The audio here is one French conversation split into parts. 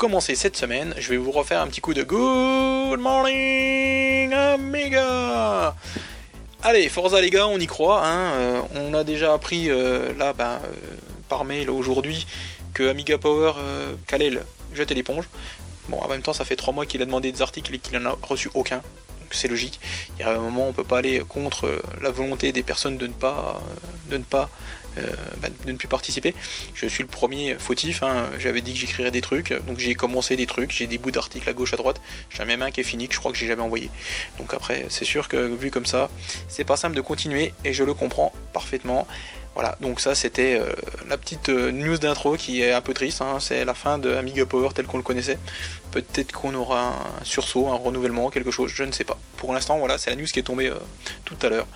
Commencer cette semaine, je vais vous refaire un petit coup de Good Morning Amiga Allez, Forza les gars, on y croit. Hein. Euh, on a déjà appris euh, là, ben, euh, par mail aujourd'hui, que Amiga Power, Kalel, jette l'éponge. Bon, en même temps, ça fait trois mois qu'il a demandé des articles et qu'il n'en a reçu aucun. Donc c'est logique. Il y a un moment, on peut pas aller contre la volonté des personnes de ne pas, de ne pas bah, de ne plus participer. Je suis le premier fautif, hein. j'avais dit que j'écrirais des trucs, donc j'ai commencé des trucs, j'ai des bouts d'articles à gauche à droite, j'en ai même un qui est fini que je crois que j'ai jamais envoyé. Donc après, c'est sûr que vu comme ça, c'est pas simple de continuer et je le comprends parfaitement. Voilà, donc ça c'était euh, la petite euh, news d'intro qui est un peu triste, hein. c'est la fin de Amiga Power tel qu'on le connaissait. Peut-être qu'on aura un sursaut, un renouvellement, quelque chose, je ne sais pas. Pour l'instant, voilà, c'est la news qui est tombée tout à l'heure.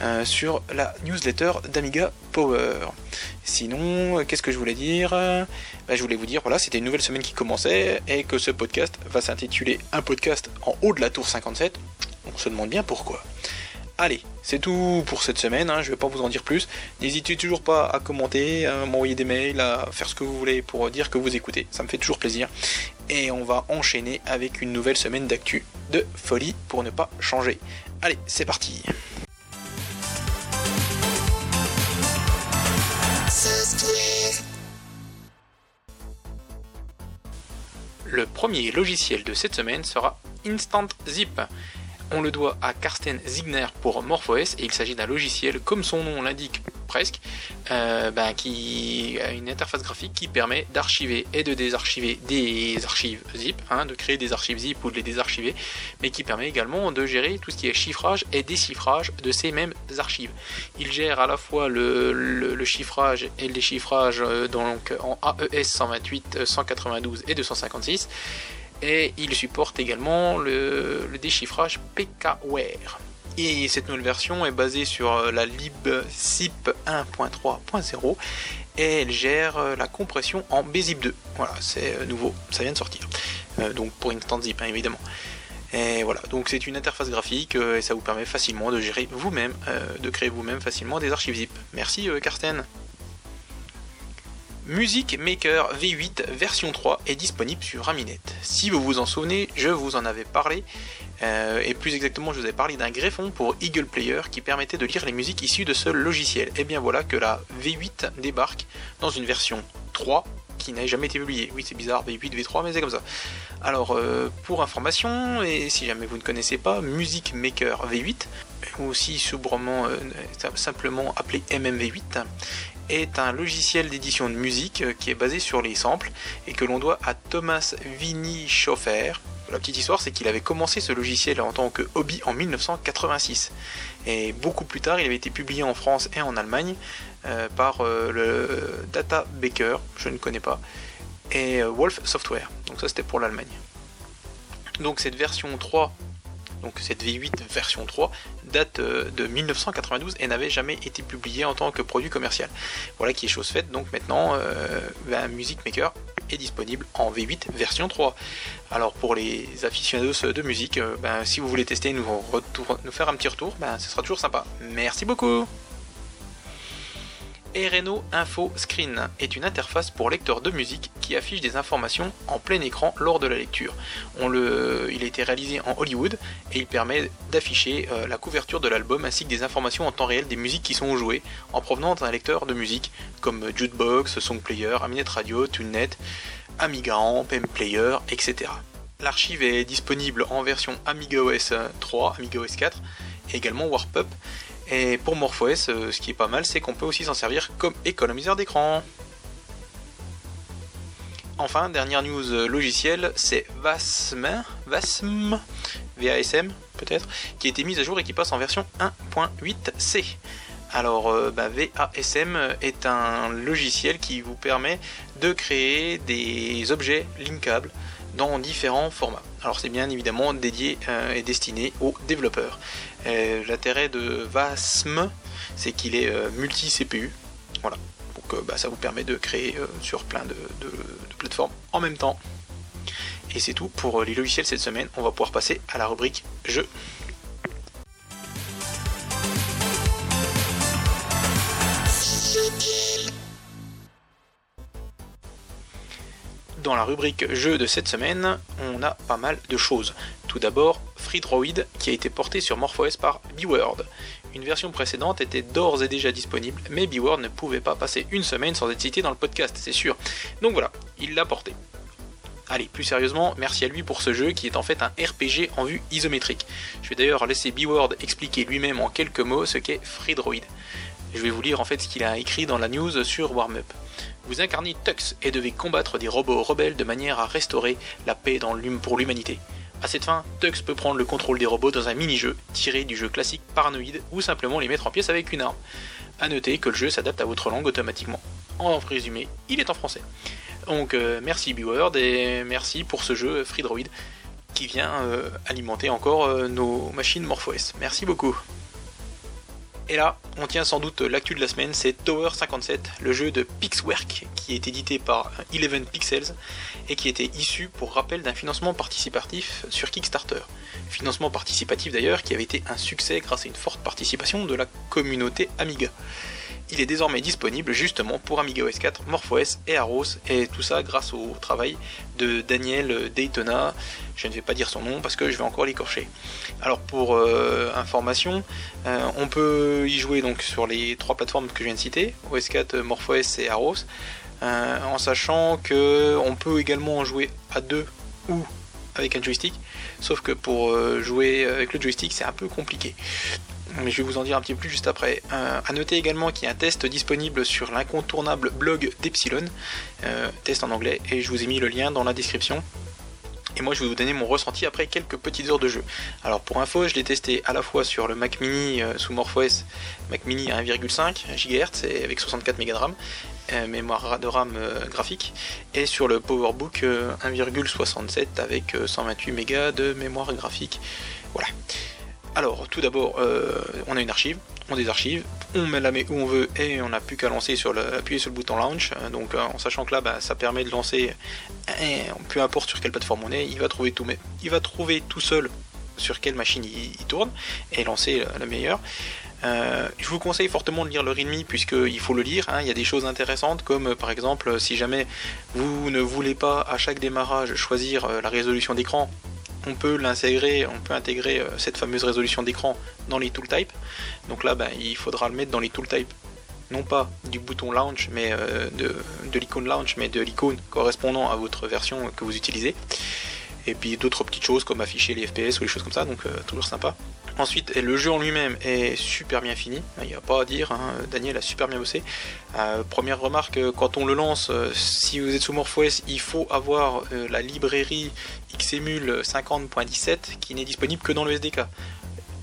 Euh, sur la newsletter d'Amiga Power. Sinon, qu'est-ce que je voulais dire? Bah, Je voulais vous dire, voilà, c'était une nouvelle semaine qui commençait et que ce podcast va s'intituler Un podcast en haut de la tour 57. On se demande bien pourquoi. Allez, c'est tout pour cette semaine, hein, je vais pas vous en dire plus. N'hésitez toujours pas à commenter, à m'envoyer des mails, à faire ce que vous voulez pour dire que vous écoutez, ça me fait toujours plaisir. Et on va enchaîner avec une nouvelle semaine d'actu de folie pour ne pas changer. Allez, c'est parti Le premier logiciel de cette semaine sera Instant Zip. On le doit à Karsten Ziegner pour MorphOS et il s'agit d'un logiciel, comme son nom l'indique presque, euh, ben, qui a une interface graphique qui permet d'archiver et de désarchiver des archives zip, hein, de créer des archives zip ou de les désarchiver, mais qui permet également de gérer tout ce qui est chiffrage et déchiffrage de ces mêmes archives. Il gère à la fois le, chiffrage et le déchiffrage euh, donc, en AES 128, 192 et 256 et il supporte également le, déchiffrage PKWare. Et cette nouvelle version est basée sur euh, la libzip 1.3.0 et elle gère euh, la compression en bzip 2. Voilà, c'est euh, nouveau, ça vient de sortir. donc pour Instant Zip, hein, évidemment. Et voilà, donc c'est une interface graphique et ça vous permet facilement de gérer vous-même, de créer vous-même facilement des archives zip. Merci Karsten. Music Maker V8 version 3 est disponible sur Aminet. Si vous vous en souvenez, je vous en avais parlé, euh, et plus exactement je vous avais parlé d'un greffon pour Eagle Player qui permettait de lire les musiques issues de ce logiciel. Et bien voilà que la V8 débarque dans une version 3 qui n'a jamais été publiée. Oui c'est bizarre, V8, V3, mais c'est comme ça. Alors euh, pour information, et si jamais vous ne connaissez pas, Music Maker V8, ou aussi sobrement euh, simplement appelé MMV8, est un logiciel d'édition de musique euh, qui est basé sur les samples et que l'on doit à Thomas Vinny Schoffer. La petite histoire, c'est qu'il avait commencé ce logiciel en tant que hobby en 1986. Et beaucoup plus tard, il avait été publié en France et en Allemagne euh, par euh, le Data Baker, je ne connais pas, et Wolf Software. Donc ça, c'était pour l'Allemagne. Donc cette version 3 donc cette V8 version 3 date euh, de 1992 et n'avait jamais été publiée en tant que produit commercial. Voilà qui est chose faite, donc maintenant euh, ben, Music Maker est disponible en V8 version 3. Alors pour les aficionados de musique, euh, ben, si vous voulez tester, nous, nous faire un petit retour, ben, ce sera toujours sympa. Merci beaucoup Ereno Info Screen est une interface pour lecteur de musique qui affiche des informations en plein écran lors de la lecture. Il a été réalisé en Hollywood et il permet d'afficher euh, la couverture de l'album ainsi que des informations en temps réel des musiques qui sont jouées en provenance d'un lecteur de musique comme Jukebox, Songplayer, Aminet Radio, TuneNet, Amiga Amp, M-Player, etc. L'archive est disponible en version Amiga OS 3, Amiga OS 4 et également Warpup et pour MorphOS, euh, ce qui est pas mal, c'est qu'on peut aussi s'en servir comme économiseur d'écran. Enfin, dernière news euh, logicielle, c'est VASM, VASM, VASM peut-être, qui a été mise à jour et qui passe en version 1.8c. Alors, euh, bah, VASM est un logiciel qui vous permet de créer des objets linkables dans différents formats. Alors c'est bien évidemment dédié et destiné aux développeurs. Euh, l'intérêt de VASM, c'est qu'il est, euh, multi-CPU. Voilà. Donc euh, bah, ça vous permet de créer sur plein de, plateformes en même temps. Et c'est tout pour les logiciels cette semaine. On va pouvoir passer à la rubrique jeux. dans la rubrique jeu de cette semaine, on a pas mal de choses. Tout d'abord, Free Droid qui a été porté sur MorphOS par B-Word. Une version précédente était d'ores et déjà disponible, mais B-Word ne pouvait pas passer une semaine sans être cité dans le podcast, c'est sûr. Donc voilà, il l'a porté. Allez, plus sérieusement, merci à lui pour ce jeu qui est en fait un RPG en vue isométrique. Je vais d'ailleurs laisser B-Word expliquer lui-même en quelques mots ce qu'est Free Droid. Je vais vous lire en fait ce qu'il a écrit dans la news sur Warmup. Vous incarnez Tux et devez combattre des robots rebelles de manière à restaurer la paix pour l'humanité. À cette fin, Tux peut prendre le contrôle des robots dans un mini-jeu tiré du jeu classique Paranoid ou simplement les mettre en pièces avec une arme. A noter que le jeu s'adapte à votre langue automatiquement. En résumé, il est en français. Donc euh, merci B-Word et merci pour ce jeu Free Droid qui vient euh, alimenter encore euh, nos machines MorphOS. Merci beaucoup. Et là, on tient sans doute l'actu de la semaine, c'est Tower 57, le jeu de Pixwork qui est édité par Eleven Pixels et qui était issu, pour rappel, d'un financement participatif sur Kickstarter. Financement participatif d'ailleurs qui avait été un succès grâce à une forte participation de la communauté Amiga il est désormais disponible justement pour Amiga OS 4, MorphOS et Aros, et tout ça grâce au travail de Daniel Daytona. Je ne vais pas dire son nom parce que je vais encore l'écorcher. Alors pour euh, information, euh, on peut y jouer donc sur les trois plateformes que je viens de citer, OS 4, MorphOS et Aros, euh, en sachant que on peut également en jouer à deux ou avec un joystick, sauf que pour jouer avec le joystick c'est un peu compliqué mais je vais vous en dire un petit peu plus juste après. Euh, à noter également qu'il y a un test disponible sur l'incontournable blog d'Epsilon, euh, test en anglais, et je vous ai mis le lien dans la description. Et moi je vais vous donner mon ressenti après quelques petites heures de jeu. Alors pour info, je l'ai testé à la fois sur le Mac Mini euh, sous MorphOS, Mac Mini à 1,5 GHz et avec 64 Mb de RAM, mémoire de RAM graphique, et sur le PowerBook 1,67 avec 128 Mb de mémoire graphique. Voilà. Alors, tout d'abord, euh, on a une archive, on désarchive, on met la met où on veut et on n'a plus qu'à lancer sur le, appuyer sur le bouton launch. Euh, donc, euh, en sachant que là, bah, ça permet de lancer, peu importe sur quelle plateforme on est, il va trouver tout, seul sur quelle machine il, tourne et lancer la meilleure. je vous conseille fortement de lire le README puisqu'il faut le lire. Hein. Il y a des choses intéressantes comme par exemple si jamais vous ne voulez pas à chaque démarrage choisir la résolution d'écran on peut l'intégrer, on peut intégrer euh, cette fameuse résolution d'écran dans les tooltypes. Donc là, ben, il faudra le mettre dans les tooltypes, non pas du bouton launch, mais euh, de, l'icône launch, mais de l'icône correspondant à votre version que vous utilisez. Et puis d'autres petites choses comme afficher les FPS ou les choses comme ça, donc euh, toujours sympa. Ensuite, le jeu en lui-même est super bien fini, il n'y a pas à dire, hein. Daniel a super bien bossé. première remarque, quand on le lance, si vous êtes sous MorphOS, il faut avoir la librairie XEMUL 50.17 qui n'est disponible que dans le SDK.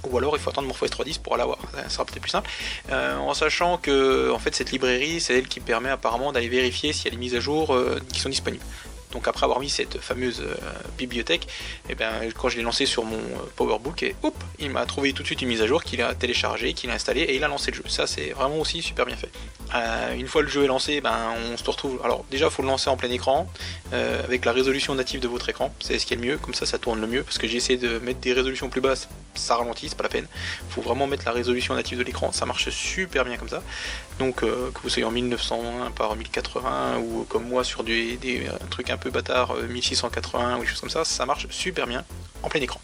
Ou alors il faut attendre MorphOS 3.10 pour l'avoir, ça sera peut-être plus simple. Euh, en sachant que en fait cette librairie c'est elle qui permet apparemment d'aller vérifier s'il y a des mises à jour euh, qui sont disponibles. Donc après avoir mis cette fameuse euh, bibliothèque, et eh ben, quand je l'ai lancé sur mon euh, PowerBook, et hop, il m'a trouvé tout de suite une mise à jour qu'il a téléchargé, qu'il a installé et il a lancé le jeu. Ça c'est vraiment aussi super bien fait. Euh, une fois le jeu est lancé, ben, on se retrouve. Alors déjà il faut le lancer en plein écran, avec la résolution native de votre écran, c'est ce qui est le mieux, comme ça ça tourne le mieux, parce que j'ai essayé de mettre des résolutions plus basses, ça ralentit, c'est pas la peine. Faut vraiment mettre la résolution native de l'écran, ça marche super bien comme ça. Donc que vous soyez en 1901 par 1080 ou comme moi sur des, des trucs un peu bâtard 1680 euh, ou des choses comme ça, ça marche super bien en plein écran.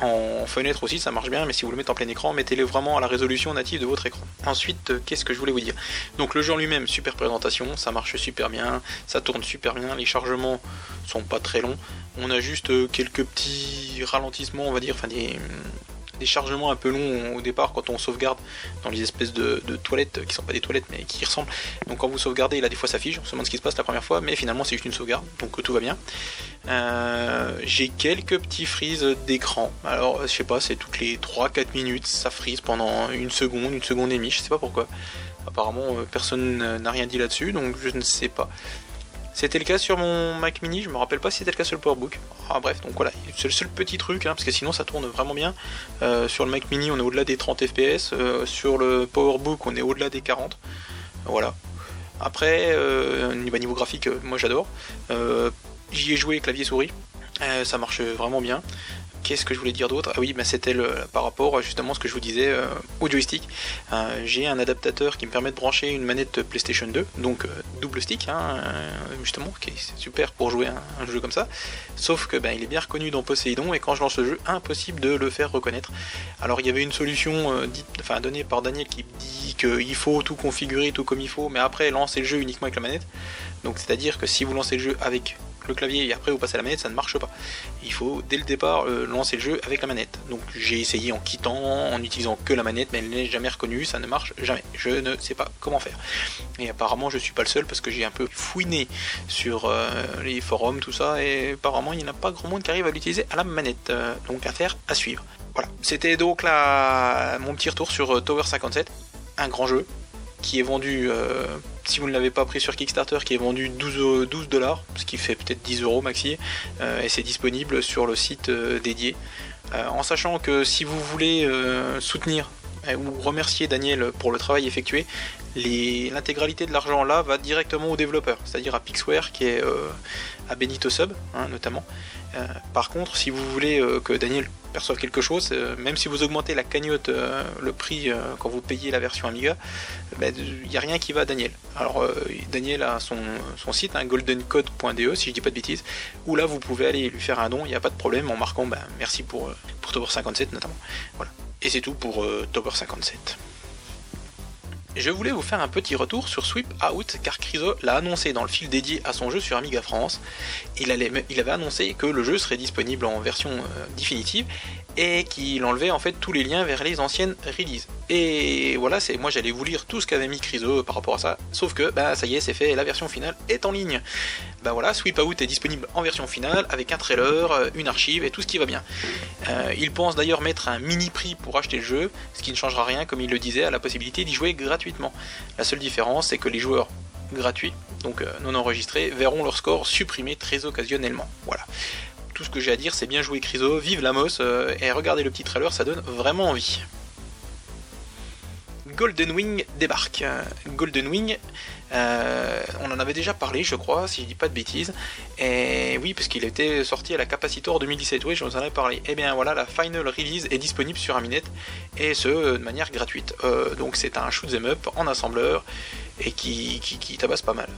En fenêtre aussi, ça marche bien, mais si vous le mettez en plein écran, mettez-le vraiment à la résolution native de votre écran. Ensuite, euh, qu'est-ce que je voulais vous dire? Donc le jeu en lui-même, super présentation, ça marche super bien, ça tourne super bien, les chargements sont pas très longs. On a juste euh, quelques petits ralentissements, on va dire, enfin des, des chargements un peu longs au départ quand on sauvegarde dans les espèces de, toilettes qui sont pas des toilettes mais qui ressemblent. Donc quand vous sauvegardez, là des fois ça fige, on se demande ce qui se passe la première fois, mais finalement c'est juste une sauvegarde, donc tout va bien. Euh, j'ai quelques petits frises d'écran. Alors je sais pas, c'est toutes les 3-4 minutes, ça frise pendant une seconde, une seconde et demie, je sais pas pourquoi. Apparemment euh, personne n'a rien dit là-dessus, donc je ne sais pas. C'était le cas sur mon Mac mini, je me rappelle pas si c'était le cas sur le PowerBook. Ah, bref, donc voilà, c'est le seul petit truc, hein, parce que sinon ça tourne vraiment bien. Euh, sur le Mac mini, on est au-delà des 30 FPS. Euh, sur le PowerBook, on est au-delà des 40. Voilà. Après, euh, niveau graphique, moi j'adore. J'y ai joué clavier souris. ça marche vraiment bien. Qu'est-ce que je voulais dire d'autre? Ah oui, bah, c'était par rapport à justement ce que je vous disais euh, au joystick. Euh, j'ai un adaptateur qui me permet de brancher une manette PlayStation 2, donc euh, double stick, hein, justement, qui est super pour jouer un, un jeu comme ça. Sauf que ben, il est bien reconnu dans Poséidon et quand je lance le jeu, impossible de le faire reconnaître. Alors il y avait une solution enfin, donnée par Daniel qui dit qu'il faut tout configurer tout comme il faut, mais après lancer le jeu uniquement avec la manette. Donc c'est-à-dire que si vous lancez le jeu avec clavier et après vous passez à la manette, ça ne marche pas. Il faut dès le départ euh, lancer le jeu avec la manette. Donc j'ai essayé en quittant, en utilisant que la manette, mais elle n'est jamais reconnue, ça ne marche jamais. Je ne sais pas comment faire. Et apparemment je suis pas le seul parce que j'ai un peu fouiné sur euh, les forums, tout ça, et apparemment il n'y en a pas grand monde qui arrive à l'utiliser à la manette. Euh, donc à faire, à suivre. Voilà, c'était donc là mon petit retour sur Tower 57, un grand jeu qui est vendu si vous ne l'avez pas pris sur Kickstarter, qui est vendu 12, 12 dollars, ce qui fait peut-être 10 euros maxi, euh, et c'est disponible sur le site euh, dédié. Euh, en sachant que si vous voulez soutenir ou remercier Daniel pour le travail effectué, l'intégralité de l'argent là va directement aux développeurs, c'est-à-dire à Pixware qui est à Benito Sub hein, notamment. Par contre, si vous voulez que Daniel perçoivent quelque chose, euh, même si vous augmentez la cagnotte, euh, le prix euh, quand vous payez la version Amiga, ben, il n'y a rien qui va à Daniel. Alors Daniel a son, site, hein, goldencode.de si je dis pas de bêtises, où là vous pouvez aller lui faire un don, il n'y a pas de problème en marquant ben, merci pour, pour Tower 57 notamment. Voilà. Et c'est tout pour Tower 57. Je voulais vous faire un petit retour sur Sweep Out car Criso l'a annoncé dans le fil dédié à son jeu sur Amiga France. Il, avait annoncé que le jeu serait disponible en version euh, définitive et qu'il enlevait en fait tous les liens vers les anciennes releases. Et voilà, c'est moi j'allais vous lire tout ce qu'avait mis Criso par rapport à ça, sauf que bah ça y est, c'est fait, la version finale est en ligne. Bah voilà, Sweep Out est disponible en version finale avec un trailer, euh, une archive et tout ce qui va bien. Euh, il pense d'ailleurs mettre un mini prix pour acheter le jeu, ce qui ne changera rien comme il le disait à la possibilité d'y jouer gratuitement. La seule différence c'est que les joueurs gratuits, donc euh, non enregistrés, verront leur score supprimé très occasionnellement. Voilà tout ce que j'ai à dire, c'est bien joué Criso, vive Lamos, euh, et regardez le petit trailer, ça donne vraiment envie. Golden Wing débarque. Golden Wing, euh, on en avait déjà parlé, je crois, si je dis pas de bêtises. Et oui, parce qu'il était sorti à la Capacitor 2017, oui, je vous en avais parlé. Et eh bien voilà, la final release est disponible sur Aminet, et ce, de manière gratuite. Euh, donc c'est un shoot'em up en assembleur, et qui tabasse pas mal.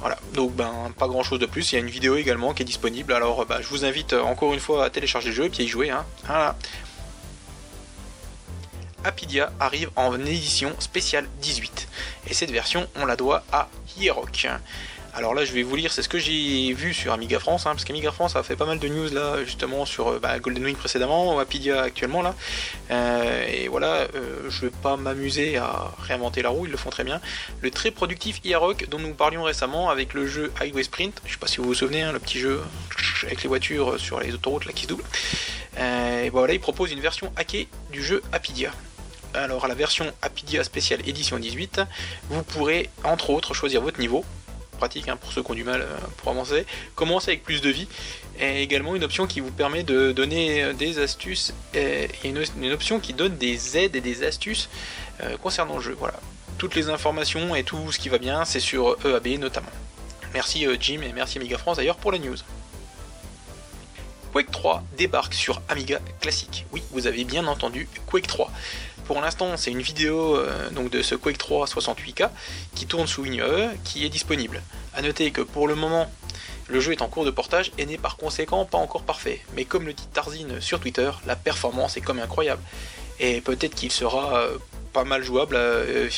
Voilà, donc ben pas grand chose de plus, il y a une vidéo également qui est disponible, alors ben, je vous invite euh, encore une fois à télécharger le jeu et puis à y jouer. Hein. Voilà. Apidia arrive en édition spéciale 18, et cette version on la doit à Hierok. Alors là, je vais vous lire, c'est ce que j'ai vu sur Amiga France, hein, parce qu'Amiga France a fait pas mal de news là, justement sur euh, bah, Golden Wing précédemment, Apidia actuellement là. Euh, et voilà, euh, je vais pas m'amuser à réinventer la roue, ils le font très bien. Le très productif IAROC dont nous parlions récemment avec le jeu Highway Sprint, je sais pas si vous vous souvenez, hein, le petit jeu avec les voitures sur les autoroutes là qui se doublent. et voilà, il propose une version hackée du jeu Apidia. Alors à la version Apidia Special Edition 18, vous pourrez entre autres choisir votre niveau, pratique hein, pour ceux qui ont du mal euh, pour avancer. Commencer avec plus de vie. Et également une option qui vous permet de donner euh, des astuces. Et une, une option qui donne des aides et des astuces euh, concernant le jeu. Voilà. Toutes les informations et tout ce qui va bien, c'est sur EAB notamment. Merci Jim et merci Amiga France d'ailleurs pour la news. Quake 3 débarque sur Amiga classique. Oui, vous avez bien entendu, Quake 3 pour l'instant, c'est une vidéo euh, donc de ce Quake 3 68K qui tourne sous WinUE qui est disponible. A noter que pour le moment, le jeu est en cours de portage et n'est par conséquent pas encore parfait. Mais comme le dit Tarzine sur Twitter, la performance est comme incroyable. Et peut-être qu'il sera euh, pas mal jouable euh,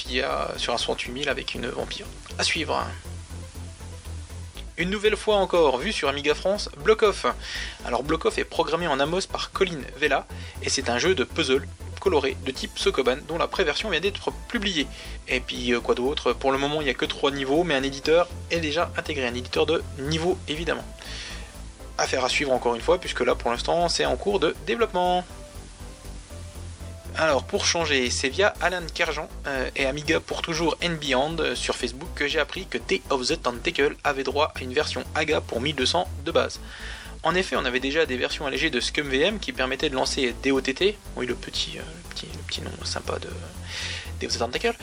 sur un 68000 avec une vampire. À suivre. Une nouvelle fois encore, vu sur Amiga France, Block Off. Alors Block Off est programmé en Amos par Colin Vela et c'est un jeu de puzzle coloré de type Sokoban dont la préversion vient d'être publiée. Et puis euh, quoi d'autre? Pour le moment il n'y a que 3 niveaux mais un éditeur est déjà intégré, un éditeur de niveau évidemment. Affaire à suivre encore une fois puisque là pour l'instant c'est en cours de développement. Alors pour changer, c'est via Alan Kerjan euh, et Amiga pour toujours and Beyond euh, sur Facebook que j'ai appris que Day of the Tentacle avait droit à une version AGA pour 1200 de base. En effet, on avait déjà des versions allégées de ScumVM qui permettaient de lancer DOTT, oui le petit, euh, petit, petit nom sympa de Deus Tentacle,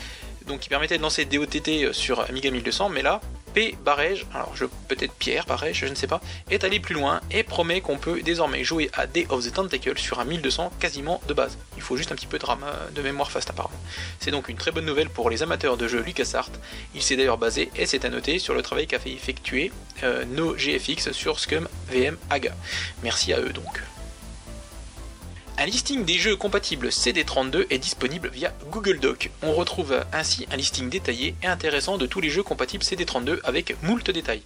donc qui permettait de lancer DOTT sur Amiga 1200, mais là, P. Barège, alors je peut-être Pierre Barège, je ne sais pas, est allé plus loin et promet qu'on peut désormais jouer à Day of the Tentacle sur un 1200 quasiment de base. Il faut juste un petit peu de RAM de mémoire fast apparemment. C'est donc une très bonne nouvelle pour les amateurs de jeux LucasArts. Il s'est d'ailleurs basé, et c'est à noter, sur le travail qu'a fait effectuer euh, nos GFX sur Scum VM AGA. Merci à eux donc. Un listing des jeux compatibles CD32 est disponible via Google Doc. On retrouve ainsi un listing détaillé et intéressant de tous les jeux compatibles CD32 avec moult détails.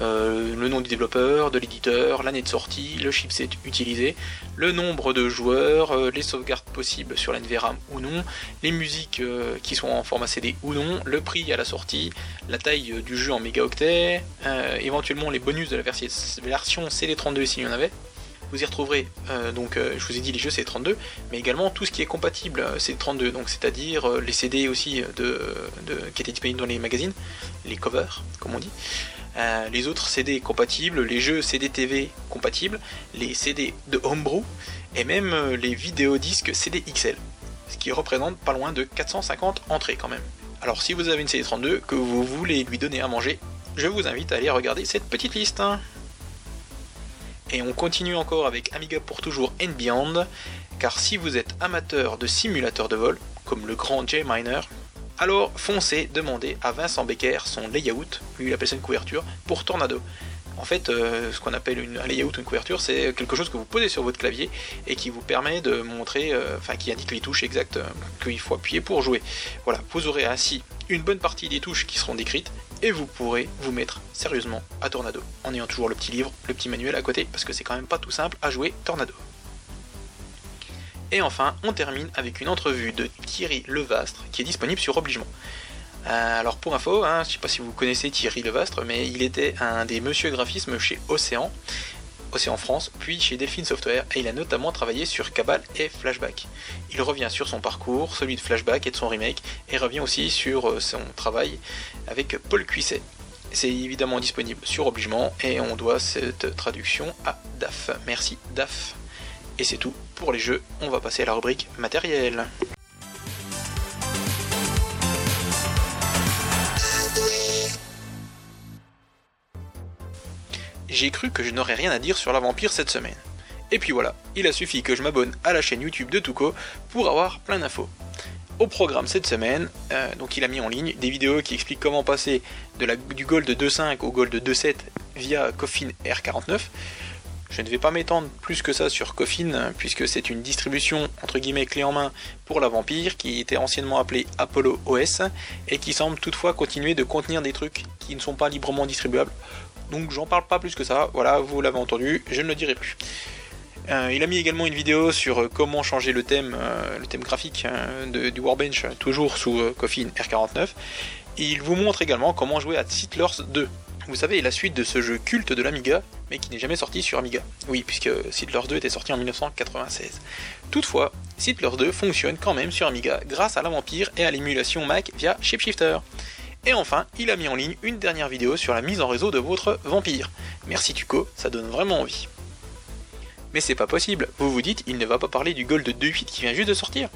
Euh, le nom du développeur, de l'éditeur, l'année de sortie, le chipset utilisé, le nombre de joueurs, euh, les sauvegardes possibles sur l'NVRAM ou non, les musiques euh, qui sont en format CD ou non, le prix à la sortie, la taille du jeu en mégaoctets, éventuellement les bonus de la version CD32 s'il y en avait. Vous y retrouverez, euh, donc euh, je vous ai dit les jeux c'est 32, mais également tout ce qui est compatible euh, c'est 32, donc c'est-à-dire les CD aussi de, qui étaient disponibles dans les magazines, les covers comme on dit, les autres CD compatibles, les jeux CD TV compatibles, les CD de Homebrew et même les vidéodisques CD XL, ce qui représente pas loin de 450 entrées quand même. Alors si vous avez une CD32 que vous voulez lui donner à manger, je vous invite à aller regarder cette petite liste. Et on continue encore avec Amiga pour toujours and Beyond, car si vous êtes amateur de simulateurs de vol, comme le grand J-Miner, alors foncez demander à Vincent Becker son layout, lui il appelle ça une couverture, pour Tornado. En fait, euh, ce qu'on appelle un layout, une couverture, c'est quelque chose que vous posez sur votre clavier et qui vous permet de montrer, euh, enfin qui indique les touches exactes euh, qu'il faut appuyer pour jouer. Voilà, vous aurez ainsi une bonne partie des touches qui seront décrites et vous pourrez vous mettre sérieusement à Tornado en ayant toujours le petit livre, le petit manuel à côté parce que c'est quand même pas tout simple à jouer Tornado. Et enfin, on termine avec une entrevue de Thierry Levastre qui est disponible sur Obligement. Euh, alors pour info, hein, je ne sais pas si vous connaissez Thierry Levastre, mais il était un des monsieur graphismes chez Océan, Océan France, puis chez Delphine Software, et il a notamment travaillé sur Cabal et Flashback. Il revient sur son parcours, celui de Flashback et de son remake, et revient aussi sur euh, son travail avec Paul Cuisset. C'est évidemment disponible sur Obligement, et on doit cette traduction à DAF. Merci DAF. Et c'est tout pour les jeux, on va passer à la rubrique matériel. J'ai cru que je n'aurais rien à dire sur la vampire cette semaine. Et puis voilà, il a suffi que je m'abonne à la chaîne YouTube de Tuco pour avoir plein d'infos. Au programme cette semaine, euh, donc il a mis en ligne des vidéos qui expliquent comment passer du Gold 2.5 au Gold 2.7 via Coffin R49. Je ne vais pas m'étendre plus que ça sur Coffin, puisque c'est une distribution entre guillemets clé en main pour la Vampire, qui était anciennement appelée Apollo OS, et qui semble toutefois continuer de contenir des trucs qui ne sont pas librement distribuables, donc j'en parle pas plus que ça, voilà, vous l'avez entendu, je ne le dirai plus. Euh, il a mis également une vidéo sur euh, comment changer le thème, euh, le thème graphique du Warbench, toujours sous Coffin R49. il vous montre également comment jouer à Settlers 2. Vous savez, la suite de ce jeu culte de l'Amiga, mais qui n'est jamais sorti sur Amiga. Oui, puisque Settlers 2 était sorti en 1996. Toutefois, Settlers 2 fonctionne quand même sur Amiga grâce à la Vampire et à l'émulation Mac via Shapeshifter. Et enfin, il a mis en ligne une dernière vidéo sur la mise en réseau de votre vampire. Merci Tuco, ça donne vraiment envie. Mais c'est pas possible, vous vous dites, il ne va pas parler du Gold 2.8 qui vient juste de sortir.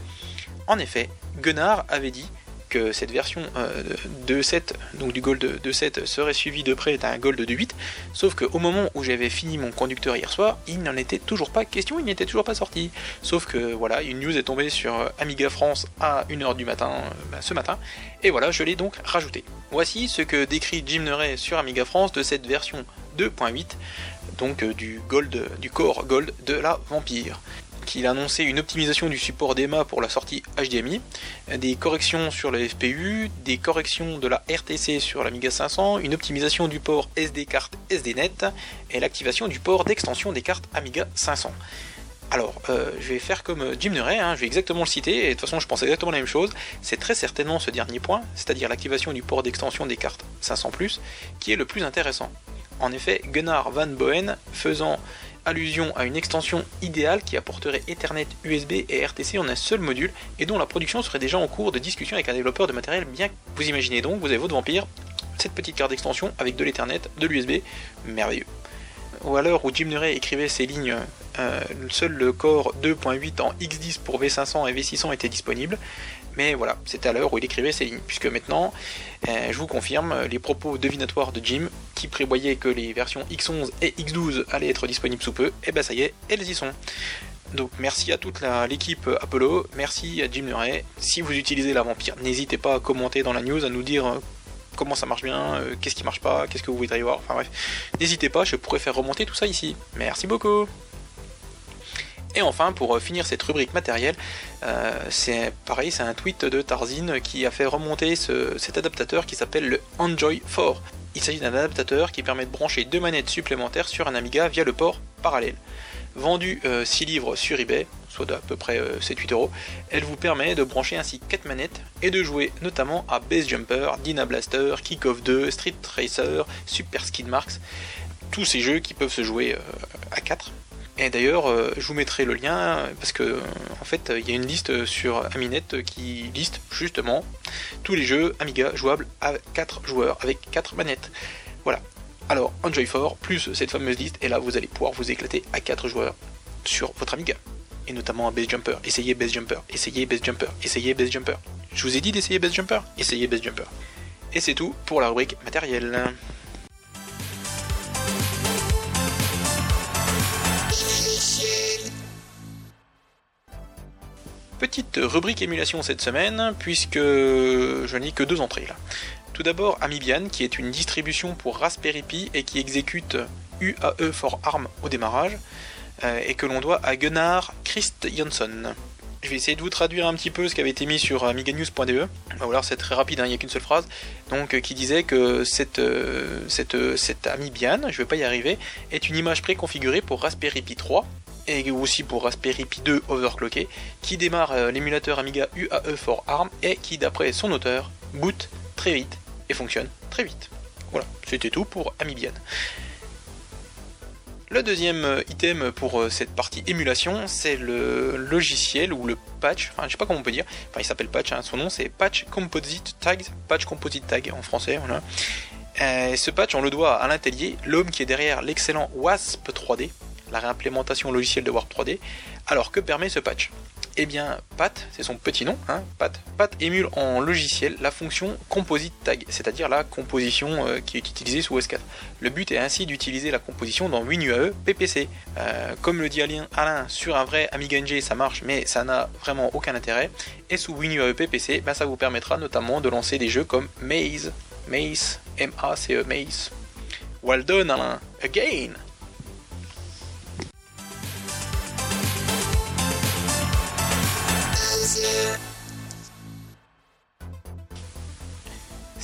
En effet, Gunnar avait dit que cette version euh, de 7, donc du Gold 2.7, serait suivie de près d'un Gold 2.8, sauf qu'au moment où j'avais fini mon conducteur hier soir, il n'en était toujours pas question, il n'était toujours pas sorti. Sauf que voilà, une news est tombée sur euh, Amiga France à 1h du matin, euh, bah, ce matin, et voilà, je l'ai donc rajouté. Voici ce que décrit Jim Neray sur Amiga France de cette version 2.8, donc du Gold, du Core Gold de la Vampire qu'il a annoncé une optimisation du support d'EMA pour la sortie HDMI, des corrections sur le FPU, des corrections de la RTC sur l'Amiga 500, une optimisation du port SD carte SDNet et l'activation du port d'extension des cartes Amiga 500. Alors, euh, je vais faire comme Jim Neray, hein, je vais exactement le citer, et de toute façon je pense exactement la même chose, c'est très certainement ce dernier point, c'est-à-dire l'activation du port d'extension des cartes 500+, qui est le plus intéressant. En effet, Gunnar Van Boen, faisant allusion à une extension idéale qui apporterait Ethernet, USB et RTC en un seul module et dont la production serait déjà en cours de discussion avec un développeur de matériel bien. Vous imaginez donc, vous avez votre Vampire, cette petite carte d'extension avec de l'Ethernet, de l'USB, merveilleux. Ou à l'heure où Jim Neray écrivait ces lignes, euh, seul le Core 2.8 en X10 pour V500 et V600 était disponible, Mais voilà, c'était à l'heure où il écrivait ces lignes, puisque maintenant, euh, je vous confirme les propos devinatoires de Jim, qui prévoyait que les versions X11 et X12 allaient être disponibles sous peu, et eh ben ça y est, elles y sont. Donc merci à toute l'équipe Apollo, merci à Jim Murray. Si vous utilisez la vampire, n'hésitez pas à commenter dans la news, à nous dire euh, comment ça marche bien, euh, qu'est-ce qui marche pas, qu'est-ce que vous voudriez voir, enfin bref. N'hésitez pas, je pourrais faire remonter tout ça ici. Merci beaucoup et enfin, pour euh, finir cette rubrique matérielle, c'est pareil, c'est un tweet de Tarzine qui a fait remonter cet adaptateur qui s'appelle le Enjoy 4. Il s'agit d'un adaptateur qui permet de brancher deux manettes supplémentaires sur un Amiga via le port parallèle vendu 6 euh, livres sur eBay, soit d'à peu près 7-8 euh, euros. Elle vous permet de brancher ainsi 4 manettes et de jouer notamment à Base Jumper, Dina Blaster, Kick-Off 2, Street Tracer, Super Skid Marks, tous ces jeux qui peuvent se jouer euh, à 4. Et d'ailleurs, je vous mettrai le lien parce que en fait, il y a une liste sur Aminet qui liste justement tous les jeux Amiga jouables à 4 joueurs avec 4 manettes. Voilà, alors, Enjoy 4 plus cette fameuse liste, et là vous allez pouvoir vous éclater à 4 joueurs sur votre Amiga. Et notamment à Base Jumper. Essayez Base Jumper, essayez Base Jumper, essayez Base Jumper. Je vous ai dit d'essayer Base Jumper Essayez Base Jumper. Et c'est tout pour la rubrique matériel. Petite rubrique émulation cette semaine, puisque je n'ai que deux entrées là. Tout d'abord Amibian, qui est une distribution pour Raspberry Pi et qui exécute UAE for ARM au démarrage, euh, et que l'on doit à Gunnar Christ. Je vais essayer de vous traduire un petit peu ce qui avait été mis sur amiganews.de. Alors c'est très rapide, hein, il n'y a qu'une seule phrase. Donc euh, qui disait que cette, euh, Amibian, je vais pas y arriver, est une image préconfigurée pour Raspberry Pi 3 et aussi pour Raspberry Pi 2 overclocké, qui démarre l'émulateur Amiga UAE for ARM et qui, d'après son auteur, boot très vite et fonctionne très vite. Voilà, c'était tout pour Amibian. Le deuxième euh, item pour euh, cette partie émulation, c'est le logiciel ou le patch, enfin je sais pas comment on peut dire, enfin il s'appelle patch, hein, son nom c'est Patch Composite Tags, Patch Composite Tag en français, voilà. Euh, ce patch on le doit à l'Intellier, l'homme qui est derrière l'excellent WASP 3D, la réimplémentation logicielle de Warp 3D. Alors que permet ce patch eh bien, Pat, c'est son petit nom, hein, Pat, Pat émule en logiciel la fonction composite tag, c'est-à-dire la composition euh, qui est utilisée sous OS4. Le but est ainsi d'utiliser la composition dans WinUAE PPC. Euh, comme le dit Alain, sur un vrai Amiga NG ça marche, mais ça n'a vraiment aucun intérêt. Et sous WinUAE PPC, ben, ça vous permettra notamment de lancer des jeux comme Maze, Maze, M-A-C-E, Maze. Well done Alain, again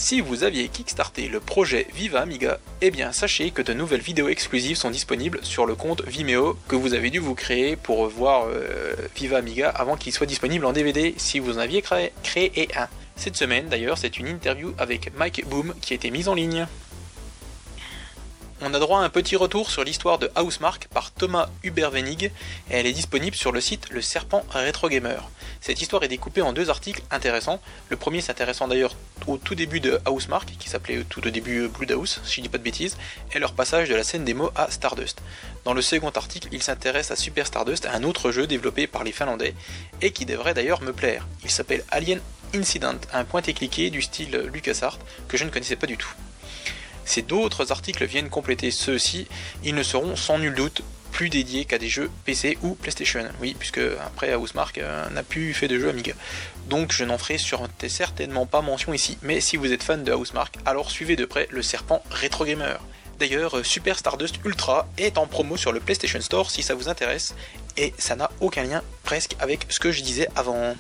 Si vous aviez kickstarté le projet Viva Amiga, eh bien sachez que de nouvelles vidéos exclusives sont disponibles sur le compte Vimeo que vous avez dû vous créer pour voir euh, Viva Amiga avant qu'il soit disponible en DVD si vous en aviez créé, créé un. Cette semaine d'ailleurs c'est une interview avec Mike Boom qui a été mise en ligne on a droit à un petit retour sur l'histoire de Housemark par Thomas Hubervenig et elle est disponible sur le site Le Serpent Retro Gamer. Cette histoire est découpée en deux articles intéressants. Le premier s'intéressant d'ailleurs au tout début de Housemark, qui s'appelait tout au début Blue House, si je dis pas de bêtises, et leur passage de la scène démo à Stardust. Dans le second article, il s'intéresse à Super Stardust, un autre jeu développé par les Finlandais, et qui devrait d'ailleurs me plaire. Il s'appelle Alien Incident, un point et cliqué du style LucasArts que je ne connaissais pas du tout. Si d'autres articles viennent compléter ceux-ci, ils ne seront sans nul doute plus dédiés qu'à des jeux PC ou PlayStation. Oui, puisque après Housemark euh, n'a plus fait de jeux Amiga. Donc je n'en ferai certainement pas mention ici, mais si vous êtes fan de Housemark, alors suivez de près le serpent Retro Gamer. D'ailleurs, euh, Super Stardust Ultra est en promo sur le PlayStation Store si ça vous intéresse, et ça n'a aucun lien presque avec ce que je disais avant.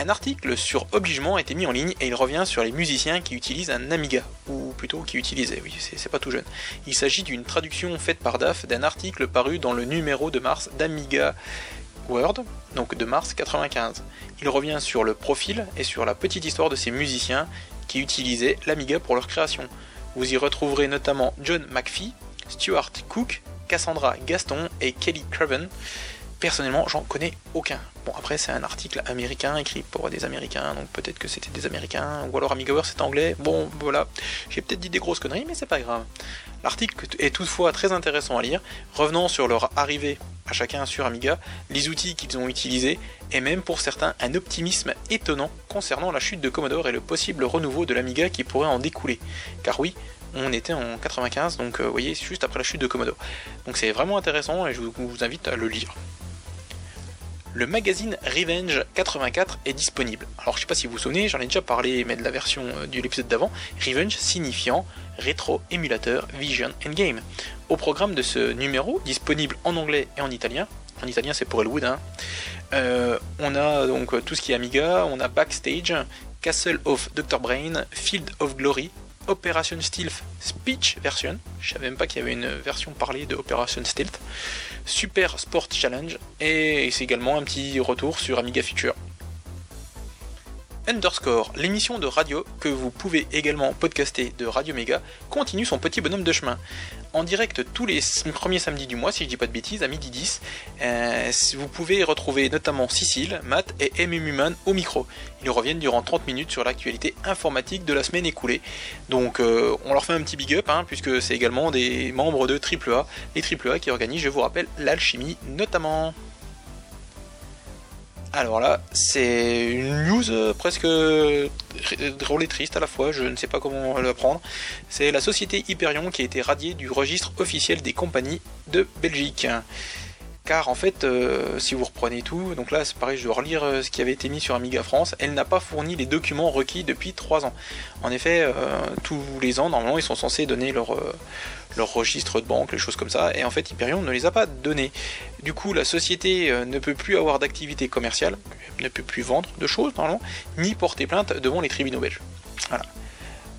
Un article sur Obligement a été mis en ligne et il revient sur les musiciens qui utilisent un Amiga, ou plutôt qui utilisaient, oui, c'est pas tout jeune. Il s'agit d'une traduction faite par DAF d'un article paru dans le numéro de mars d'Amiga World, donc de mars 95. Il revient sur le profil et sur la petite histoire de ces musiciens qui utilisaient l'Amiga pour leur création. Vous y retrouverez notamment John McPhee, Stuart Cook, Cassandra Gaston et Kelly Craven. Personnellement, j'en connais aucun. Bon, après, c'est un article américain écrit pour des Américains, donc peut-être que c'était des Américains, ou alors Amigawer c'est anglais. Bon, voilà. J'ai peut-être dit des grosses conneries, mais c'est pas grave. L'article est toutefois très intéressant à lire, revenant sur leur arrivée à chacun sur Amiga, les outils qu'ils ont utilisés, et même pour certains un optimisme étonnant concernant la chute de Commodore et le possible renouveau de l'Amiga qui pourrait en découler. Car oui, on était en 95, donc euh, vous voyez, juste après la chute de Commodore. Donc c'est vraiment intéressant et je vous invite à le lire le magazine Revenge 84 est disponible. Alors je sais pas si vous vous souvenez, j'en ai déjà parlé, mais de la version euh, de l'épisode d'avant, Revenge signifiant rétro émulateur Vision and Game. Au programme de ce numéro, disponible en anglais et en italien, en italien c'est pour Elwood, hein, euh, on a donc tout ce qui est Amiga, on a Backstage, Castle of Dr. Brain, Field of Glory, Operation Stealth Speech version. Je savais même pas qu'il y avait une version parlée de Operation Stealth. Super Sport Challenge. Et c'est également un petit retour sur Amiga Feature. Underscore, l'émission de radio que vous pouvez également podcaster de Radio Mega, continue son petit bonhomme de chemin. En direct tous les premiers samedis du mois, si je dis pas de bêtises, à midi 10, euh, vous pouvez retrouver notamment Cécile, Matt et MMUman au micro. Ils reviennent durant 30 minutes sur l'actualité informatique de la semaine écoulée. Donc euh, on leur fait un petit big up, hein, puisque c'est également des membres de AAA, les AAA qui organisent, je vous rappelle, l'alchimie notamment. Alors là, c'est une news euh, presque drôle et triste à la fois, je ne sais pas comment la prendre. C'est la société Hyperion qui a été radiée du registre officiel des compagnies de Belgique. Car en fait, euh, si vous reprenez tout, donc là c'est pareil, je dois relire euh, ce qui avait été mis sur Amiga France, elle n'a pas fourni les documents requis depuis 3 ans. En effet, tous les ans, normalement, ils sont censés donner leur, leur registre de banque, les choses comme ça, et en fait Hyperion ne les a pas donnés. Du coup, la société euh, ne peut plus avoir d'activité commerciale, ne peut plus vendre de choses normalement, ni porter plainte devant les tribunaux belges. Voilà.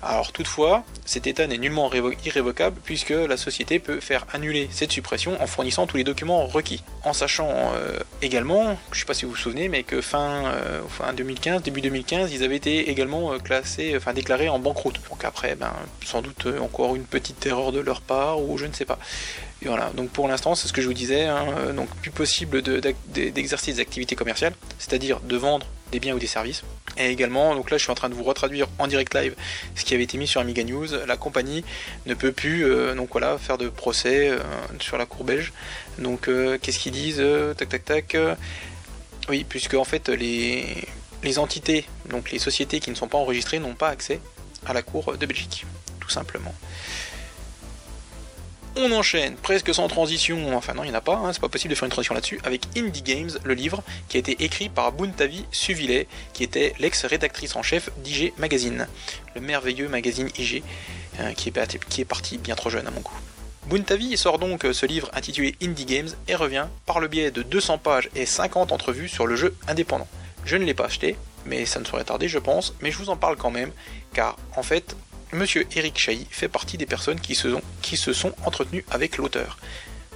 Alors toutefois, cet état n'est nullement irrévocable puisque la société peut faire annuler cette suppression en fournissant tous les documents requis. En sachant euh, également, je ne sais pas si vous vous souvenez, mais que fin, euh, fin 2015, début 2015, ils avaient été également euh, classés, enfin déclarés en banqueroute. Donc après, ben, sans doute encore une petite erreur de leur part ou je ne sais pas. Et voilà, donc pour l'instant, c'est ce que je vous disais, hein, donc plus possible d'exercer de, des activités commerciales, c'est-à-dire de vendre des biens ou des services. Et également, donc là je suis en train de vous retraduire en direct live ce qui avait été mis sur Amiga News. La compagnie ne peut plus euh, donc voilà, faire de procès euh, sur la cour belge. Donc euh, qu'est-ce qu'ils disent Tac tac tac. oui, puisque en fait les, les entités, donc les sociétés qui ne sont pas enregistrées n'ont pas accès à la cour de Belgique, tout simplement. On enchaîne presque sans transition, enfin non il n'y en a pas, hein, c'est pas possible de faire une transition là-dessus, avec Indie Games, le livre qui a été écrit par Buntavi Suvillet, qui était l'ex-rédactrice en chef d'IG Magazine, le merveilleux magazine IG, euh, qui, est, parti bien trop jeune à mon goût. Buntavi sort donc ce livre intitulé Indie Games et revient par le biais de 200 pages et 50 entrevues sur le jeu indépendant. Je ne l'ai pas acheté, mais ça ne saurait tarder je pense, mais je vous en parle quand même, car en fait Monsieur Eric Chahi fait partie des personnes qui se, sont, entretenues avec l'auteur.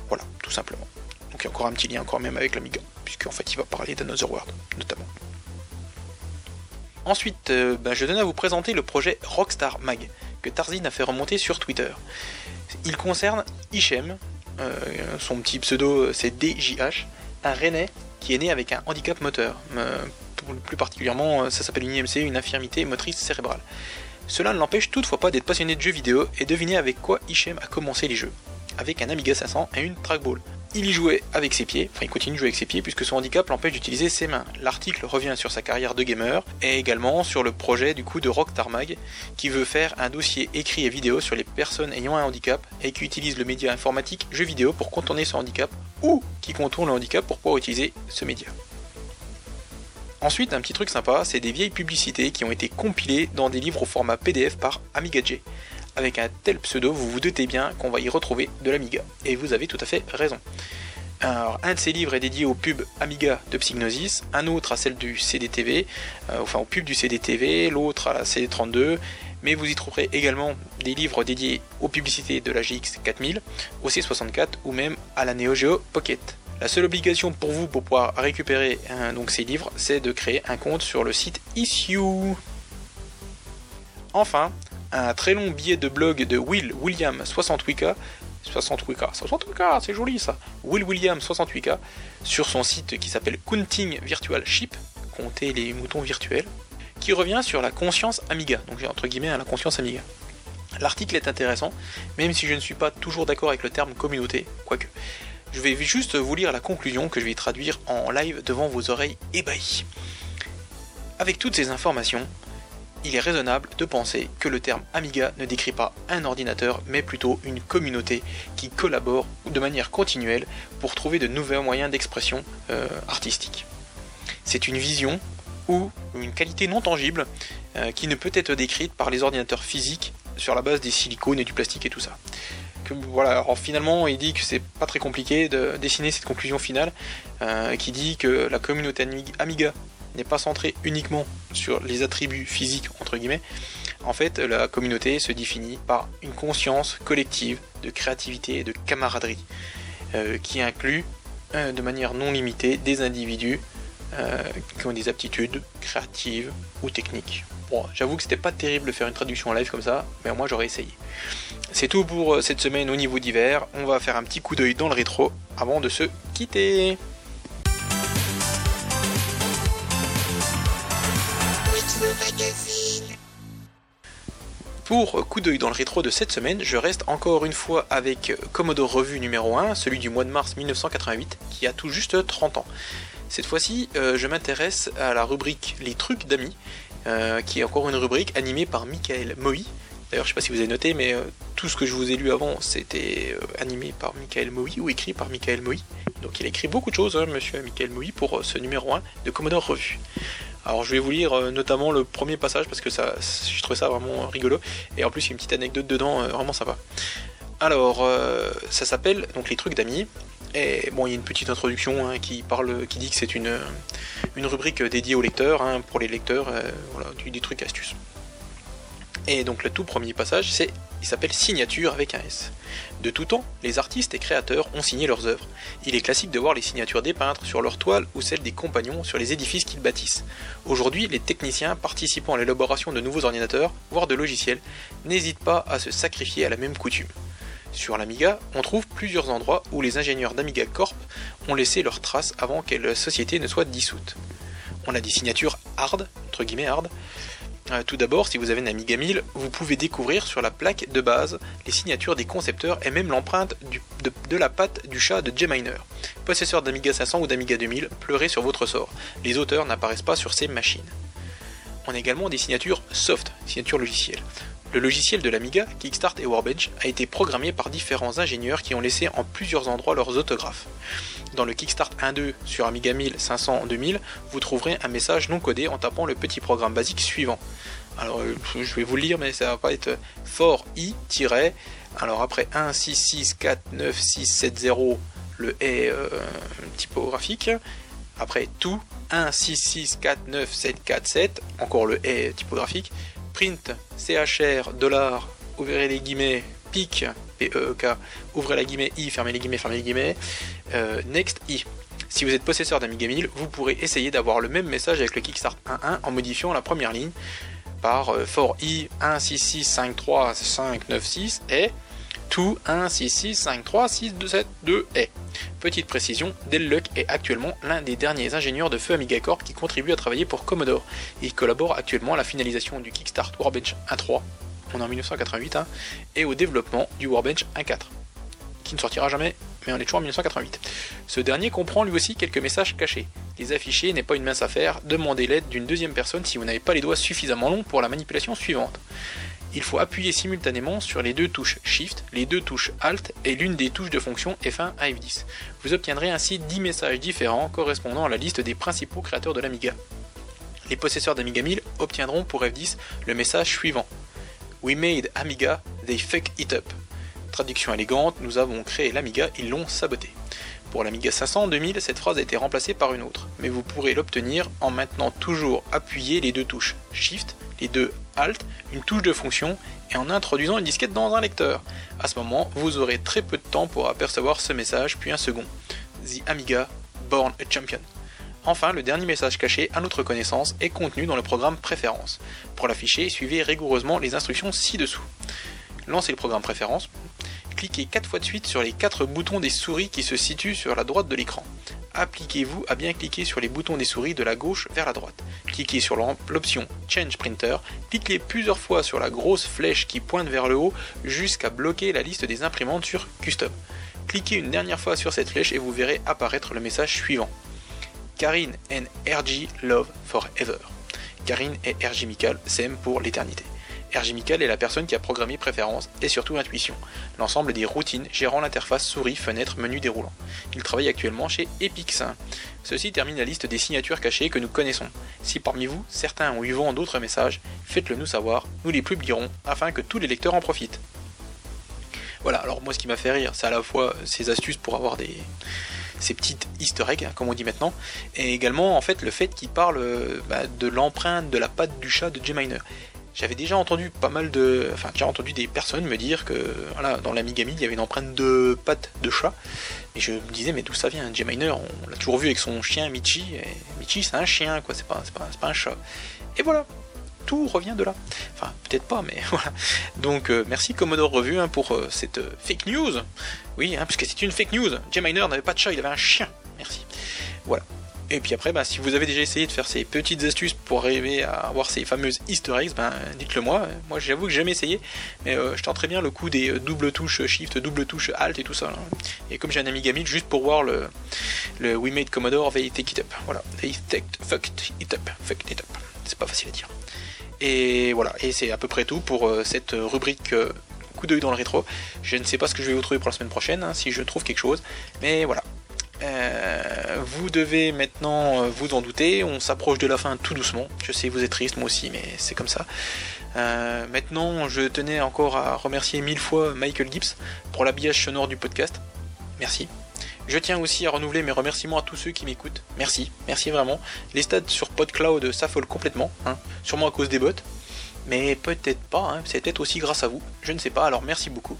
Voilà, tout simplement. Donc il y a encore un petit lien encore même avec l'Amiga, puisqu'en fait il va parler d'Another World, notamment. Ensuite, euh, ben, je donne à vous présenter le projet Rockstar Mag, que Tarzin a fait remonter sur Twitter. Il concerne Hichem, euh, son petit pseudo c'est DJH, un Rennais qui est né avec un handicap moteur. Euh, plus particulièrement, ça s'appelle une IMC, une infirmité motrice cérébrale. Cela ne l'empêche toutefois pas d'être passionné de jeux vidéo et devinez avec quoi Hichem a commencé les jeux. Avec un Amiga 500 et une trackball. Il y jouait avec ses pieds, enfin il continue de jouer avec ses pieds puisque son handicap l'empêche d'utiliser ses mains. L'article revient sur sa carrière de gamer et également sur le projet du coup de Rock Tarmag qui veut faire un dossier écrit et vidéo sur les personnes ayant un handicap et qui utilise le média informatique jeux vidéo pour contourner ce handicap ou qui contourne le handicap pour pouvoir utiliser ce média. Ensuite, un petit truc sympa, c'est des vieilles publicités qui ont été compilées dans des livres au format PDF par Amigadget. Avec un tel pseudo, vous vous doutez bien qu'on va y retrouver de l'Amiga. Et vous avez tout à fait raison. Alors, un de ces livres est dédié aux pubs Amiga de Psygnosis, un autre à celle du CDTV, euh, enfin aux pubs du CDTV, l'autre à la CD32, mais vous y trouverez également des livres dédiés aux publicités de la GX 4000, au C64 ou même à la Neo Geo Pocket. La seule obligation pour vous pour pouvoir récupérer donc ces livres, c'est de créer un compte sur le site Issue. Enfin, un très long billet de blog de Will William 68K 68K, 68K, c'est joli ça. Will William 68K sur son site qui s'appelle Counting Virtual Ship, compter les moutons virtuels, qui revient sur la conscience Amiga, donc entre guillemets la conscience Amiga. L'article est intéressant, même si je ne suis pas toujours d'accord avec le terme communauté, quoique. Je vais juste vous lire la conclusion que je vais traduire en live devant vos oreilles ébahies. Avec toutes ces informations, il est raisonnable de penser que le terme Amiga ne décrit pas un ordinateur, mais plutôt une communauté qui collabore de manière continuelle pour trouver de nouveaux moyens d'expression euh, artistique. C'est une vision ou une qualité non tangible euh, qui ne peut être décrite par les ordinateurs physiques sur la base des silicones et du plastique et tout ça. Que, voilà, alors finalement, il dit que c'est pas très compliqué de dessiner cette conclusion finale, euh, qui dit que la communauté Amiga n'est pas centrée uniquement sur les attributs physiques, entre guillemets. En fait, la communauté se définit par une conscience collective de créativité et de camaraderie, euh, qui inclut de manière non limitée des individus euh, qui ont des aptitudes créatives ou techniques. Bon, j'avoue que c'était pas terrible de faire une traduction en live comme ça, mais moi j'aurais essayé. C'est tout pour euh, cette semaine au niveau d'hiver. On va faire un petit coup d'œil dans le rétro avant de se quitter. Pour coup d'œil dans le rétro de cette semaine, je reste encore une fois avec Commodore Revue numéro 1, celui du mois de mars 1988, qui a tout juste 30 ans. Cette fois-ci, euh, je m'intéresse à la rubrique Les trucs d'amis, euh, qui est encore une rubrique animée par Michael Moï. D'ailleurs, je ne sais pas si vous avez noté, mais euh, tout ce que je vous ai lu avant, c'était animé par Michael Moï ou écrit par Michael Moï. Donc il a écrit beaucoup de choses, hein, monsieur Michael Moï, pour ce numéro 1 de Commodore Revue. Alors je vais vous lire notamment le premier passage parce que ça, je trouve ça vraiment rigolo. Et en plus, il y a une petite anecdote dedans, vraiment sympa. Alors, ça s'appelle donc Les trucs d'amis. Et bon, il y a une petite introduction hein, qui parle, qui dit que c'est une, rubrique dédiée aux lecteurs, hein, pour les lecteurs, euh, des trucs astuces. Et donc le tout premier passage, c'est, il s'appelle Signature avec un S. De tout temps, les artistes et créateurs ont signé leurs œuvres. Il est classique de voir les signatures des peintres sur leurs toiles ou celles des compagnons sur les édifices qu'ils bâtissent. Aujourd'hui, les techniciens participant à l'élaboration de nouveaux ordinateurs, voire de logiciels, n'hésitent pas à se sacrifier à la même coutume. Sur l'Amiga, on trouve plusieurs endroits où les ingénieurs d'Amiga Corp ont laissé leurs traces avant que la société ne soit dissoute. On a des signatures hard, entre guillemets hard. Euh, tout d'abord, si vous avez une Amiga 1000, vous pouvez découvrir sur la plaque de base les signatures des concepteurs et même l'empreinte de, la patte du chat de J-Miner. Possesseur d'Amiga 500 ou d'Amiga 2000, pleurez sur votre sort. Les auteurs n'apparaissent pas sur ces machines. On a également des signatures soft, signatures logicielles. Le logiciel de l'Amiga, Kickstart et Warbench, a été programmé par différents ingénieurs qui ont laissé en plusieurs endroits leurs autographes. Dans le Kickstart 1.2 sur Amiga 1000, 500, 2000, vous trouverez un message non codé en tapant le petit programme basique suivant. Alors euh, je vais vous le lire mais ça va pas être fort i alors après 1 6 6 4 9 6 7 0 le est euh, typographique après tout 1 6 6 4 9 7 4 7 encore le est typographique print CHR dollar ouvrez les guillemets PIC P-E-E-K ouvrez la guillemets I fermez les guillemets fermez les guillemets euh, next I. Si vous êtes possesseur d'Amiga 1000 vous pourrez essayer d'avoir le même message avec le Kickstart 1.1 en modifiant la première ligne par euh, for I 166535996 et tout 1 6 6 5 3 6 2 7 2 et. Petite précision, Del Luck est actuellement l'un des derniers ingénieurs de feu Amiga Corp qui contribue à travailler pour Commodore. Il collabore actuellement à la finalisation du Kickstart Warbench 1.3, on est en 1988, hein, et au développement du Warbench 1.4, qui ne sortira jamais, mais on est toujours en 1988. Ce dernier comprend lui aussi quelques messages cachés. Les afficher n'est pas une mince affaire, demandez l'aide d'une deuxième personne si vous n'avez pas les doigts suffisamment longs pour la manipulation suivante il faut appuyer simultanément sur les deux touches Shift, les deux touches Alt et l'une des touches de fonction F1 à F10. Vous obtiendrez ainsi 10 messages différents correspondant à la liste des principaux créateurs de l'Amiga. Les possesseurs d'Amiga 1000 obtiendront pour F10 le message suivant We made Amiga, they fuck it up. Traduction élégante, nous avons créé l'Amiga, ils l'ont saboté. Pour l'Amiga 500 2000, cette phrase a été remplacée par une autre, mais vous pourrez l'obtenir en maintenant toujours appuyé les deux touches Shift, les deux Alt, une touche de fonction et en introduisant une disquette dans un lecteur. À ce moment, vous aurez très peu de temps pour apercevoir ce message, puis un second. The Amiga, Born a Champion. Enfin, le dernier message caché à notre connaissance est contenu dans le programme Préférences. Pour l'afficher, suivez rigoureusement les instructions ci-dessous. Lancez le programme Préférences, cliquez 4 fois de suite sur les 4 boutons des souris qui se situent sur la droite de l'écran appliquez-vous à bien cliquer sur les boutons des souris de la gauche vers la droite. Cliquez sur l'option Change Printer, cliquez plusieurs fois sur la grosse flèche qui pointe vers le haut jusqu'à bloquer la liste des imprimantes sur Custom. cliquez une dernière fois sur cette flèche et vous verrez apparaître le message suivant. Karine and RG Love Forever. Karine et RG Michael s'aiment pour l'éternité. RG Michael est la personne qui a programmé préférence et surtout intuition, l'ensemble des routines gérant l'interface souris, fenêtre, menu déroulant. Il travaille actuellement chez Epix. Ceci termine la liste des signatures cachées que nous connaissons. Si parmi vous, certains ont eu vent d'autres messages, faites-le nous savoir, nous les publierons afin que tous les lecteurs en profitent. Voilà, alors moi ce qui m'a fait rire, c'est à la fois ces astuces pour avoir des, ces petites easter eggs, hein, comme on dit maintenant, et également en fait le fait qu'il parle euh, bah, de l'empreinte de la patte du chat de J-Miner. J'avais déjà entendu pas mal de. Enfin, j'ai entendu des personnes me dire que voilà, dans l'Amigami, il y avait une empreinte de patte de chat. Et je me disais, mais d'où ça vient J-Miner, on l'a toujours vu avec son chien Michi. Et Michi, c'est un chien, quoi, c'est pas, pas, pas un chat. Et voilà, tout revient de là. Enfin, peut-être pas, mais voilà. Donc, euh, merci Commodore Revue hein, pour euh, cette euh, fake news. Oui, hein, puisque c'est une fake news. J-Miner n'avait pas de chat, il avait un chien. Merci. Voilà. Et puis après, bah, si vous avez déjà essayé de faire ces petites astuces pour arriver à avoir ces fameuses easter eggs, ben, dites-le moi. Moi j'avoue que j'ai jamais essayé, mais je tente très bien le coup des double touches shift, double touche alt et tout ça. Et comme j'ai un ami gaming, juste pour voir le, le We Made Commodore, they take it up. Voilà, they fucked it up. Fucked it up. C'est pas facile à dire. Et voilà, et c'est à peu près tout pour cette rubrique coup d'œil dans le rétro. Je ne sais pas ce que je vais vous trouver pour la semaine prochaine, hein, si je trouve quelque chose, mais voilà. Euh, vous devez maintenant euh, vous en douter, on s'approche de la fin tout doucement. Je sais, vous êtes triste, moi aussi, mais c'est comme ça. Euh, maintenant, je tenais encore à remercier mille fois Michael Gibbs pour l'habillage sonore du podcast. Merci. Je tiens aussi à renouveler mes remerciements à tous ceux qui m'écoutent. Merci, merci vraiment. Les stats sur PodCloud s'affolent complètement, hein, sûrement à cause des bots. Mais peut-être pas, hein, c'est peut-être aussi grâce à vous, je ne sais pas, alors merci beaucoup.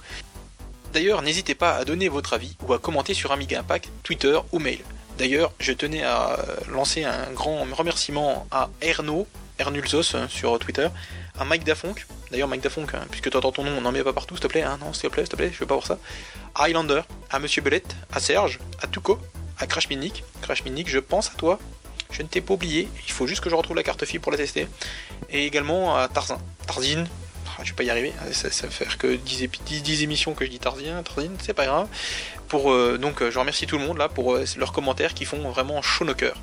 D'ailleurs, n'hésitez pas à donner votre avis ou à commenter sur Amiga Impact, Twitter ou mail. D'ailleurs, je tenais à lancer un grand remerciement à Erno, Ernulzos hein, sur Twitter, à Mike Dafonk, d'ailleurs Mike Dafonk, hein, puisque tu entends ton nom, on n'en met pas partout, s'il te plaît, hein, non, s'il te plaît, s'il te plaît, je veux pas voir ça, à Highlander, à Monsieur Belette, à Serge, à Tuco, à Crash Minic, Crash je pense à toi, je ne t'ai pas oublié, il faut juste que je retrouve la carte fille pour la tester, et également à Tarzan, Tarzine, je vais pas y arriver, ça, ça fait faire que 10, émissions que je dis Tarzien, Tarzine, c'est pas grave. Euh, donc je remercie tout le monde là pour euh, leurs commentaires qui font vraiment chaud nos cœurs.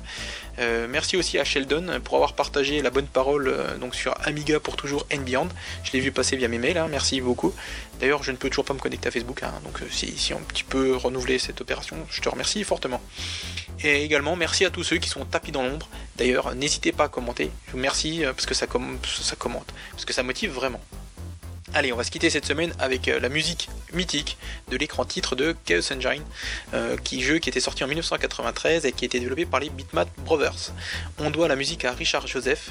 Euh, merci aussi à Sheldon pour avoir partagé la bonne parole donc sur Amiga pour toujours and Beyond. Je l'ai vu passer via mes mails, hein, merci beaucoup. D'ailleurs, je ne peux toujours pas me connecter à Facebook, hein, donc si, si on peut renouveler cette opération, je te remercie fortement. Et également, merci à tous ceux qui sont tapis dans l'ombre. D'ailleurs, n'hésitez pas à commenter. Je vous remercie parce que ça, ça commente, parce que ça motive vraiment. Allez, on va se quitter cette semaine avec la musique mythique de l'écran titre de Chaos Engine, euh, qui jeu qui était sorti en 1993 et qui été développé par les Bitmap Brothers. On doit la musique à Richard Joseph,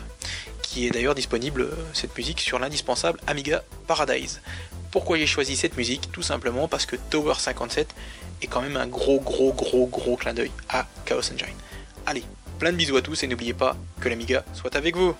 qui est d'ailleurs disponible cette musique sur l'indispensable Amiga Paradise. Pourquoi j'ai choisi cette musique? Tout simplement parce que Tower 57 est quand même un gros gros gros gros clin d'œil à Chaos Engine. Allez, plein de bisous à tous et n'oubliez pas que l'Amiga soit avec vous.